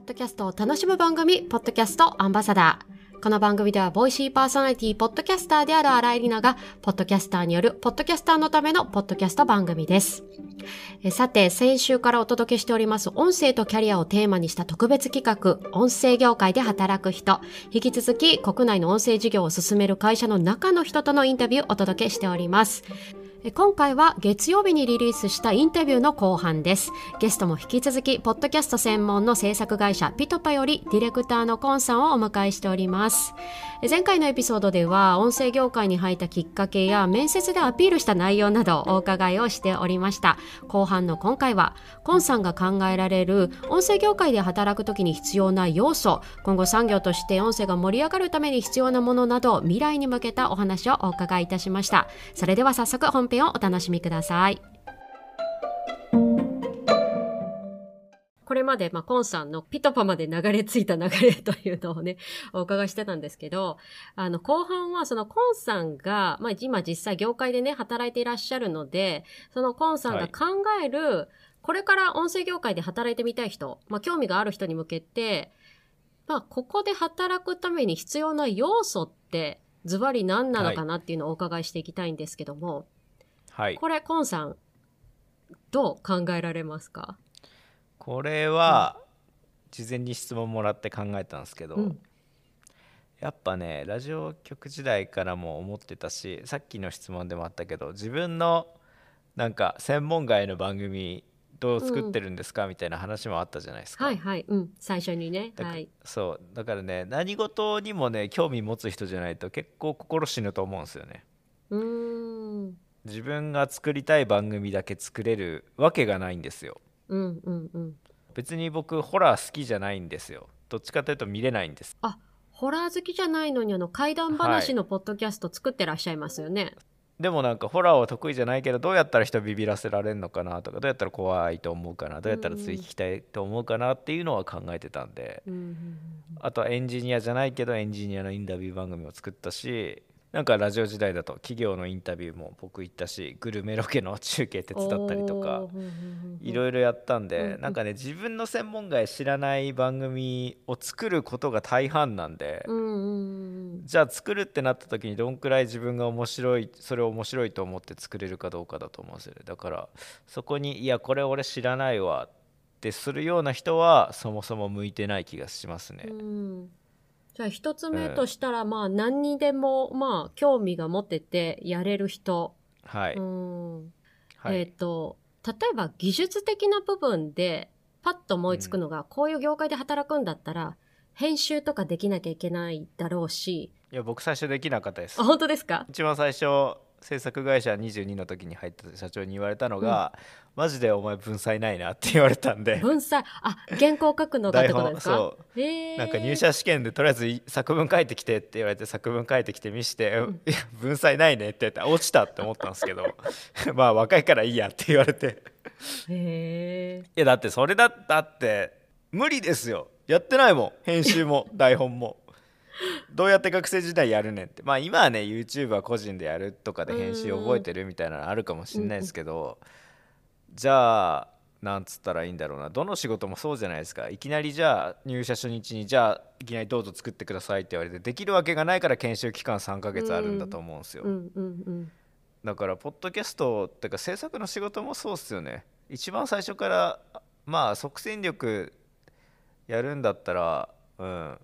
ッドキャストを楽しむ番組、ポッドキャストアンバサダー。この番組では、ボイシーパーソナリティ、ポッドキャスターである荒井里奈が、ポッドキャスターによる、ポッドキャスターのための、ポッドキャスト番組です。さて、先週からお届けしております、音声とキャリアをテーマにした特別企画、音声業界で働く人。引き続き、国内の音声事業を進める会社の中の人とのインタビューをお届けしております。今回は月曜日にリリースしたインタビューの後半です。ゲストも引き続き、ポッドキャスト専門の制作会社ピトパよりディレクターのコンさんをお迎えしております。前回のエピソードでは、音声業界に入ったきっかけや面接でアピールした内容などお伺いをしておりました。後半の今回は、コンさんが考えられる音声業界で働くときに必要な要素、今後産業として音声が盛り上がるために必要なものなど、未来に向けたお話をお伺いいたしました。それでは早速本編をお楽しみください。これまで、まあ、コンさんのピトパまで流れ着いた流れというのをね、お伺いしてたんですけど、あの、後半はそのコンさんが、まあ、今実際業界でね、働いていらっしゃるので、そのコンさんが考える、はい、これから音声業界で働いてみたい人、まあ、興味がある人に向けて、まあ、ここで働くために必要な要素って、ズバリ何なのかなっていうのをお伺いしていきたいんですけども、はい。これ、コンさん、どう考えられますか？これは、事前に質問もらって考えたんですけど、うん、やっぱねラジオ局時代からも思ってたしさっきの質問でもあったけど自分のなんか専門外の番組どう作ってるんですか、うん、みたいな話もあったじゃないですか。はいはい、うん、最初にね。はい、そう。だからね何事にもね興味持つ人じゃないと結構心死ぬと思うんですよね。うん自分が作りたい番組だけ作れるわけがないんですよ。うんうんうん、別に僕ホラー好きじゃないんですよ。どっちかというと見れないんです。あホラー好きじゃないのにあの怪談話のポッドキャスト作ってらっしゃいますよね。はいでもなんかホラーは得意じゃないけどどうやったら人ビビらせられるのかなとかどうやったら怖いと思うかなどうやったらつい聞きたいと思うかなっていうのは考えてたんで、あとはエンジニアじゃないけどエンジニアのインタビュー番組を作ったしなんかラジオ時代だと企業のインタビューも僕行ったしグルメロケの中継手伝ったりとかいろいろやったんでなんかね自分の専門外知らない番組を作ることが大半なんでじゃあ作るってなった時にどんくらい自分が面白いそれを面白いと思って作れるかどうかだと思うんですよね。だからそこにいやこれ俺知らないわってするような人はそもそも向いてない気がしますね。じゃあ一つ目としたら、まあ何にでも、まあ興味が持っててやれる人。はい。うん。はい、えっ、ー、と、例えば技術的な部分でパッと思いつくのが、うん、こういう業界で働くんだったら、編集とかできなきゃいけないだろうし。いや、僕最初できなかったです。あ、本当ですか？一番最初、制作会社22の時に入った社長に言われたのが、うん、マジでお前文才ないなって言われたんで。文才あ原稿書くのがってことですか？そう。なんか入社試験でとりあえず作文書いてきてって言われて作文書いてきて見して、うん、いや文才ないねって言って落ちたって思ったんですけど まあ若いからいいやって言われて。へえいやだってそれだったって無理ですよ。やってないもん。編集も台本も どうやって学生時代やるねんって。まあ今はね YouTube は個人でやるとかで編集覚えてるみたいなのあるかもしれないですけど、じゃあなんつったらいいんだろうな。どの仕事もそうじゃないですか。いきなりじゃあ入社初日にじゃあいきなりどうぞ作ってくださいって言われてできるわけがないから研修期間3ヶ月あるんだと思うんですよ、だからポッドキャストっていうか制作の仕事もそうっすよね。一番最初からまあ即戦力やるんだったらうん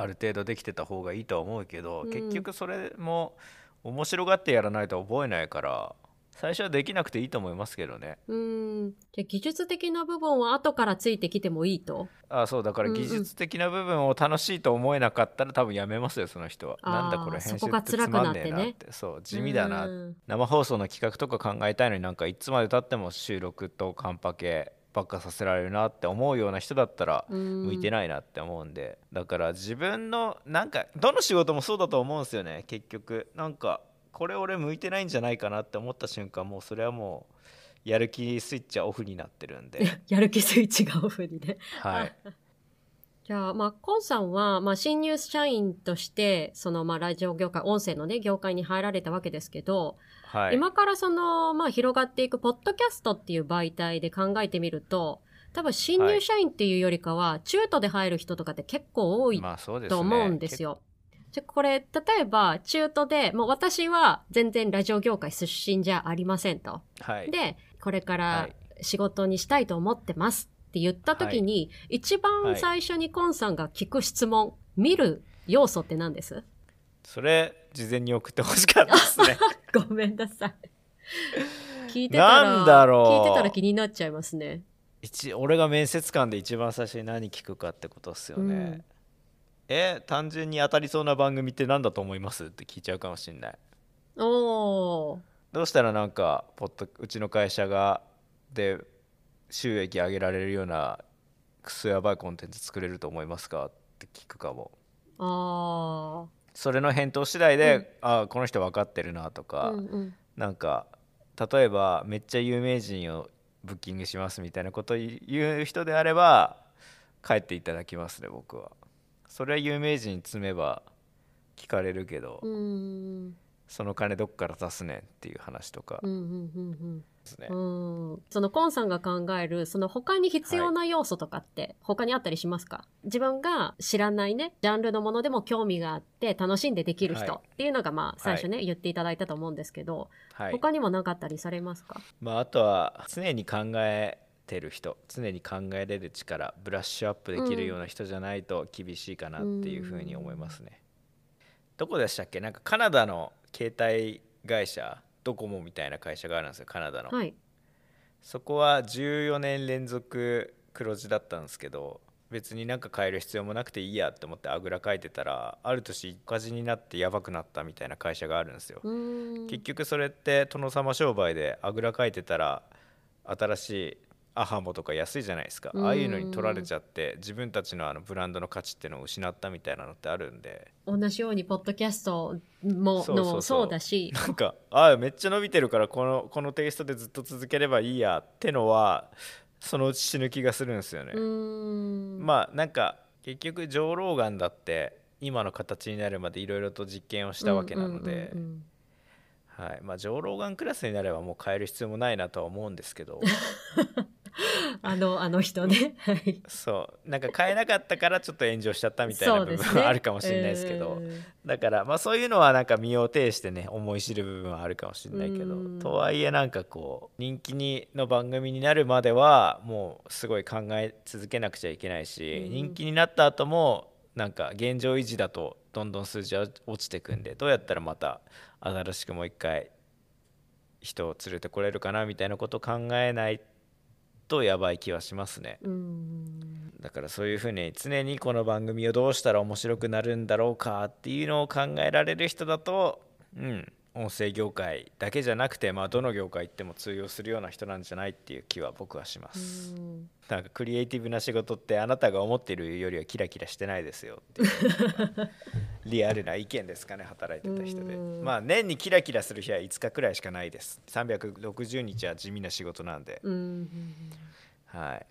ある程度できてた方がいいとは思うけど、うん、結局それも面白がってやらないと覚えないから最初はできなくていいと思いますけどね。うん。じゃあ技術的な部分は後からついてきてもいいと？あそうだから技術的な部分を楽しいと思えなかったら多分やめますよその人は。なんだこれ編集ってつまんねえなって、ね、そう地味だな生放送の企画とか考えたいのになんかいつまでたっても収録とカンパケばっかさせられるなって思うような人だったら向いてないなって思うんで。だから自分のなんかどの仕事もそうだと思うんですよね結局。なんかこれ俺向いてないんじゃないかなって思った瞬間もうそれはもうやる気スイッチはオフになってるんで。やる気スイッチがオフにね。はい。じゃあ、まあ、コンさんは、まあ、新入社員として、その、まあ、ラジオ業界、音声のね、業界に入られたわけですけど、はい、今からその、まあ、広がっていくポッドキャストっていう媒体で考えてみると、多分新入社員っていうよりかは、中途で入る人とかって結構多いと思うんですよ。じゃこれ例えば中途でもう私は全然ラジオ業界出身じゃありませんと。はい。でこれからはい。仕事にしたいと思ってますって言った時に、一番最初にコンさんが聞く質問、見る要素って何です？それ事前に送ってほしかったですね ごめんなさい。聞いてたらなんだろう。聞いてたら気になっちゃいますね。一俺が面接官で一番最初に何聞くかってことですよね、うん。え単純に当たりそうな番組って何だと思います？って聞いちゃうかもしんない。おー。どうしたらなんかポッドうちの会社がで収益上げられるようなクソやばいコンテンツ作れると思いますか？って聞くかも。あそれの返答次第で、うん。あこの人分かってるなとーか、うんうん。なんか例えばめっちゃ有名人をブッキングしますみたいなことを言う人であれば帰っていただきますね僕は。それは有名人に積めば聞かれるけど、うん。その金どっから出すねんっていう話とか。うんうんうんですね、うん。うんそのコンさんが考えるその他に必要な要素とかって他にあったりしますか、自分が知らないねジャンルのものでも興味があって楽しんでできる人はい。っていうのがまあ最初ね、言っていただいたと思うんですけど、はい。他にも何かあったりされますか？まあ、あとは常に考えてる人常に考えれる力ブラッシュアップできるような人じゃないと厳しいかなっていうふうに思いますね、どこでしたっけ？なんかカナダの携帯会社ドコモみたいな会社があるんですよカナダの、はい。そこは14年連続黒字だったんですけど別になんか変える必要もなくていいやって思ってあぐらかいてたらある年赤字になってやばくなったみたいな会社があるんですよ、結局それって殿様商売であぐらかいてたら新しいアハモとか安いじゃないですか。うん。ああいうのに取られちゃって自分たちのあのブランドの価値っていうのを失ったみたいなのってあるんで。同じようにポッドキャストものもそうだし。なんかああめっちゃ伸びてるからこのこのテイストでずっと続ければいいやってのはそのうち死ぬ気がするんですよね、まあなんか結局ジョー・ローガンだって今の形になるまでいろいろと実験をしたわけなので、うんうんうんはい。まあ、ジョー・ローガンクラスになればもう変える必要もないなとは思うんですけど あのあの人ね。はい。そう。なんか変えなかったからちょっと炎上しちゃったみたいな部分はあるかもしれないですけど。うん。だからまあそういうのはなんか身を挺してね思い知る部分はあるかもしれないけどうん。とはいえなんかこう人気にの番組になるまではもうすごい考え続けなくちゃいけないしうん。人気になった後もなんか現状維持だとどんどん数字は落ちてくんでどうやったらまた新しくもう一回人を連れてこれるかなみたいなことを考えないとやばい気はしますね。うんだからそういうふうに常にこの番組をどうしたら面白くなるんだろうかっていうのを考えられる人だとうん音声業界だけじゃなくて、まあ、どの業界行っても通用するような人なんじゃないっていう気は僕はします。うん。なんかクリエイティブな仕事ってあなたが思っているよりはキラキラしてないですよっていう。リアルな意見ですかね働いてた人で。うん。まあ年にキラキラする日は5日くらいしかないです。360日は地味な仕事なんで。うん。はい、っ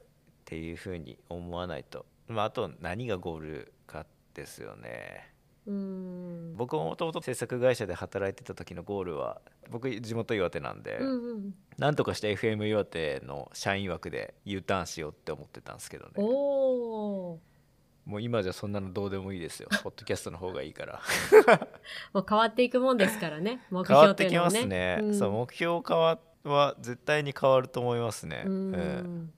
ていうふうに思わないと、まあ、あと何がゴールかですよねうん。僕ももともと制作会社で働いてた時のゴールは僕地元岩手なんで、うんうん。なんとかして FM 岩手の社員枠で U ターンしようって思ってたんですけどね。おー。もう今じゃそんなのどうでもいいですよ。ポッドキャストの方がいいから。もう変わっていくもんですからね。目変わってきますね、うん。そう目標変わは絶対に変わると思いますね、ううんん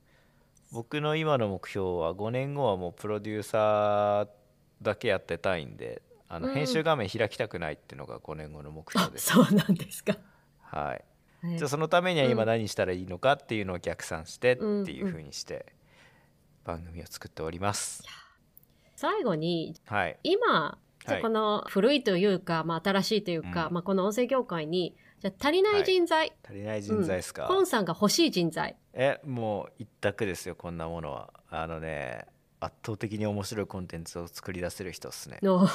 僕の今の目標は5年後はもうプロデューサーだけやってたいんであのうん。編集画面開きたくないっていうのが5年後の目あ標です、そうなんですか。はい、はい。じゃあそのためには今うん。何したらいいのかっていうのを逆算してってうんいう風にして番組を作っております、最後にはい。今じゃこの古いというか、まあ、新しいというか、うん。まあ、この音声業界にじゃあ足りない人材、足りない人材ですか、コンさんが欲しい人材。えもう一択ですよこんなものは。あのね圧倒的に面白いコンテンツを作り出せる人ですね。の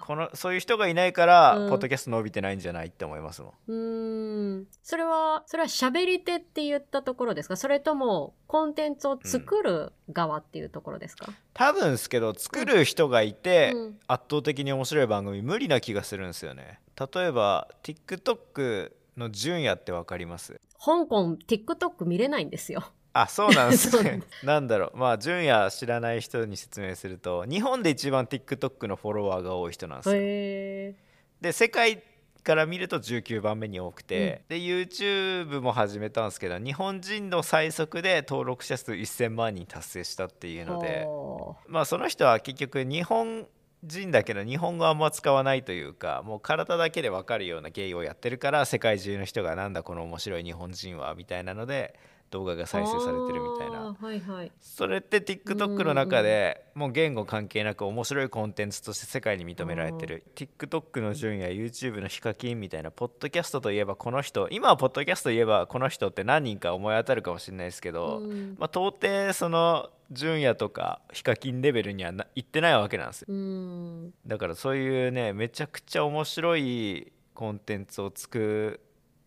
このそういう人がいないから、うん。ポッドキャスト伸びてないんじゃないって思いますもん。うーん。それはそれは喋り手って言ったところですか？それともコンテンツを作る側っていうところですか、多分ですけど作る人がいて、うん。圧倒的に面白い番組無理な気がするんですよね。例えば TikTok の純也って分かります？香港 TikTok 見れないんですよあ そうなんですね。なんだろう。まあ純也知らない人に説明すると日本で一番 TikTok のフォロワーが多い人なんですよ。へで世界から見ると19番目に多くて、で YouTube も始めたんですけど日本人の最速で登録者数1000万人達成したっていうーのでほまあその人は結局日本人だけど日本語あんま使わないというかもう体だけで分かるような芸をやってるから世界中の人がなんだこの面白い日本人はみたいなので動画がう再生されてるみたいな。はいはい。それって TikTok の中でもう言語関係なく面白いコンテンツとして世界に認められてる。TikTok の順や YouTube のヒカキンみたいなポッドキャストといえばこの人。今はポッドキャストといえばこの人って何人か思い当たるかもしれないですけど、うん。まあ、到底その順やとかヒカキンレベルにはな行ってないわけなんですよ。うん。だからそういうねめちゃくちゃ面白いコンテンツを作る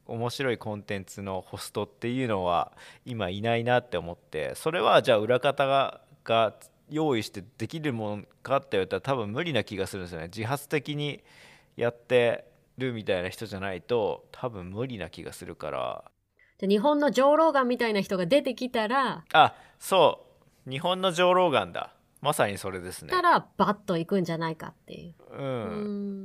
面白いコンテンツのホストっていうのは今いないなって思ってそれはじゃあ裏方がが用意してできるもんかって言われたら多分無理な気がするんですよね。自発的にやってるみたいな人じゃないと多分無理な気がするから。で日本の上ローガンみたいな人が出てきたらあそう。日本の上ローガンだまさにそれですね。たらバッといくんじゃないかっていう。うん、う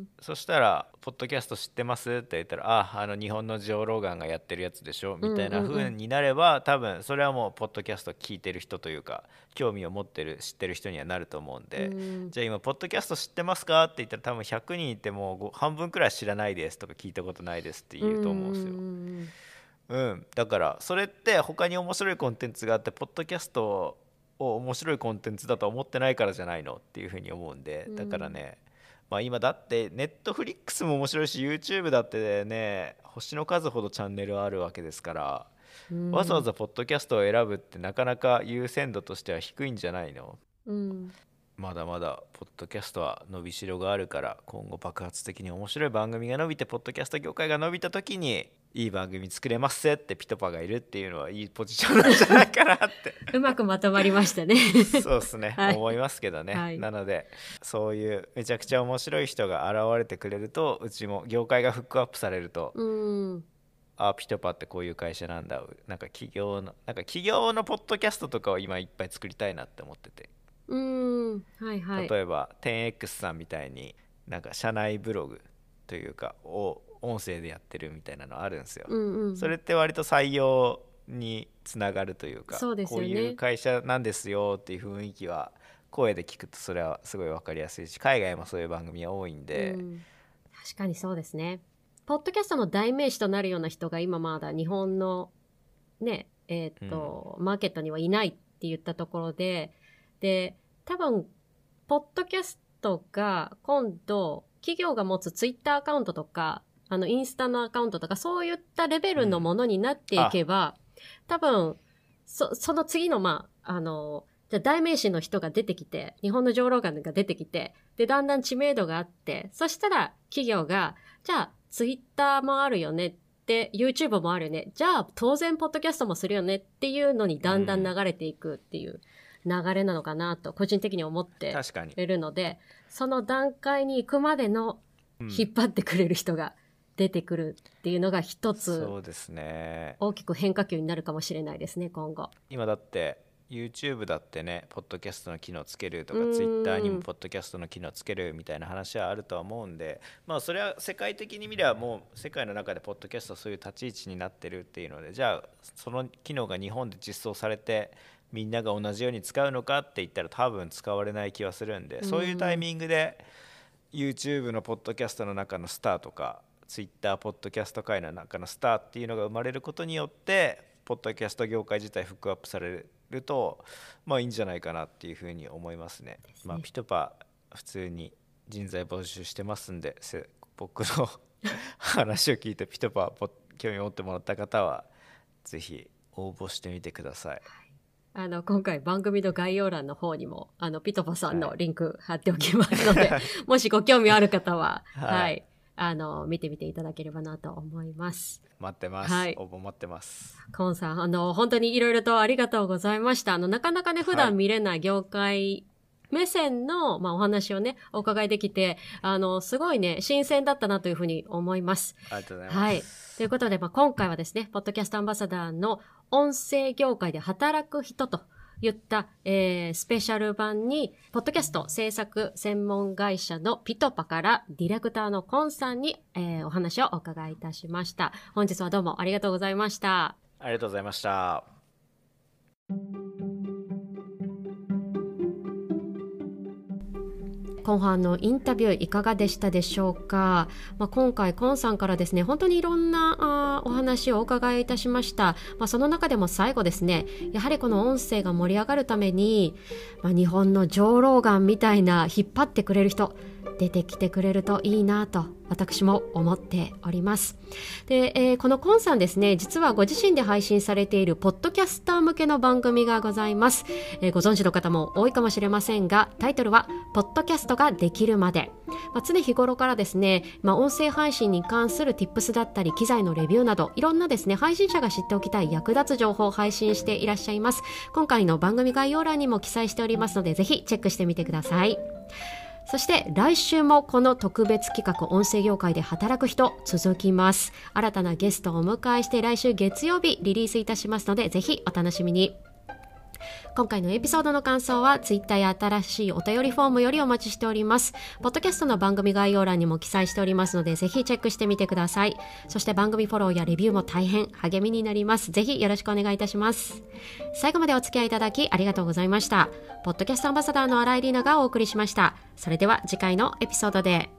ん。そしたら「ポッドキャスト知ってます?」って言ったら「ああの日本のジョー・ローガンがやってるやつでしょ」みたいなうん。うんうん風になれば多分それはもうポッドキャスト聞いてる人というか興味を持ってる知ってる人にはなると思うんで、うん。じゃあ今「ポッドキャスト知ってますか?」って言ったら多分100人いてもご半分くらい知らないですとか聞いたことないですって言うと思うんですよ。んうん、だからそれって他に面白いコンテンツがあってポッドキャストを面白いコンテンツだと思ってないからじゃないのっていうふうに思うんでだからね、まあ今だってネットフリックスも面白いし YouTube だってね星の数ほどチャンネルあるわけですから、うん。わざわざポッドキャストを選ぶってなかなか優先度としては低いんじゃないの？うんまだまだポッドキャストは伸びしろがあるから今後爆発的に面白い番組が伸びてポッドキャスト業界が伸びた時にいい番組作れますぜってピトパがいるっていうのはいいポジションなんじゃないかなって。うまくまとまりましたね。そうですね、はい。思いますけどね、はい。なのでそういうめちゃくちゃ面白い人が現れてくれるとうちも業界がフックアップされると、うん。あピトパってこういう会社なんだなんか企業のなんか企業のポッドキャストとかを今いっぱい作りたいなって思っててうんはいはい。例えば 10X さんみたいになんか社内ブログというかを音声でやってるみたいなのあるんですよ、うんうん、それって割と採用につながるというかね。こういう会社なんですよっていう雰囲気は声で聞くとそれはすごい分かりやすいし海外もそういう番組は多いんで、うん確かにそうですね。ポッドキャストの代名詞となるような人が今まだ日本のねえーっと、マーケットにはいないって言ったところでで多分ポッドキャストが今度企業が持つツイッターアカウントとかあのインスタのアカウントとかそういったレベルのものになっていけば、多分そその次のまああのじゃ代名詞の人が出てきて日本の上ローガンが出てきてでだんだん知名度があってそしたら企業がじゃあツイッターもあるよねって YouTube もあるよね。じゃあ当然ポッドキャストもするよねっていうのにだんだん流れていくっていう。流れなのかなと個人的に思っているのでその段階に行くまでのうん。引っ張ってくれる人が出てくるっていうのが一つそうですね。大きく変化球になるかもしれないですね今後。今だって YouTube だってねポッドキャストの機能つけるとかうん。Twitter にもポッドキャストの機能つけるみたいな話はあるとは思うんでまあそれは世界的に見ればもう世界の中でポッドキャストはそういう立ち位置になってるっていうのでじゃあその機能が日本で実装されてみんなが同じように使うのかって言ったら多分使われない気はするんで、そういうタイミングで YouTube のポッドキャストの中のスターとか Twitter ポッドキャスト界の中のスターっていうのが生まれることによってポッドキャスト業界自体フックアップされるとまあいいんじゃないかなっていうふうに思いますね。まあ、ピトパ普通に人材募集してますんでせ僕の話を聞いてピトパポ興味を持ってもらった方はぜひ応募してみてください。あの今回番組の概要欄の方にもあのピトパさんのリンク貼っておきますので、もしご興味ある方は、は、はいいあの見てみていただければなと思います。待ってます。はい応募待ってます。コンさん、あの本当にいろいろとありがとうございました。あのなかなかね普段見れない業界目線の、まあ、お話をね、お伺いできて、あの、すごいね、新鮮だったなというふうに思います。ありがとうございます。はい。ということで、まあ、今回はですね、ポッドキャストアンバサダーの音声業界で働く人と言った、えースペシャル版に、ポッドキャスト制作専門会社のピトパからディレクターのコンさんに、えーお話をお伺いいたしました。本日はどうもありがとうございました。ありがとうございました。後半のインタビューいかがでしたでしょうか、まあ、今回コンさんからですね本当にいろんなあお話をお伺いいたしました、まあ、その中でも最後ですねやはりこの音声が盛り上がるために、まあ、日本の上老眼みたいな引っ張ってくれる人出てきてくれるといいなと私も思っております。で、えーこのコンさんですね実はご自身で配信されているポッドキャスター向けの番組がございます、えーご存知の方も多いかもしれませんがタイトルは「ポッドキャストができるまで」まあ、常日頃からですね、まあ、音声配信に関する Tips だったり機材のレビューなどいろんなですね配信者が知っておきたい役立つ情報を配信していらっしゃいます。今回の番組概要欄にも記載しておりますのでぜひチェックしてみてください。そして来週もこの特別企画音声業界で働く人続きます。新たなゲストをお迎えして来週月曜日リリースいたしますのでぜひお楽しみに。今回のエピソードの感想はツイッターや新しいお便りフォームよりお待ちしております。ポッドキャストの番組概要欄にも記載しておりますのでぜひチェックしてみてください。そして番組フォローやレビューも大変励みになります。ぜひよろしくお願いいたします。最後までお付き合いいただきありがとうございました。ポッドキャストアンバサダーの新井里奈がお送りしました。それでは次回のエピソードで。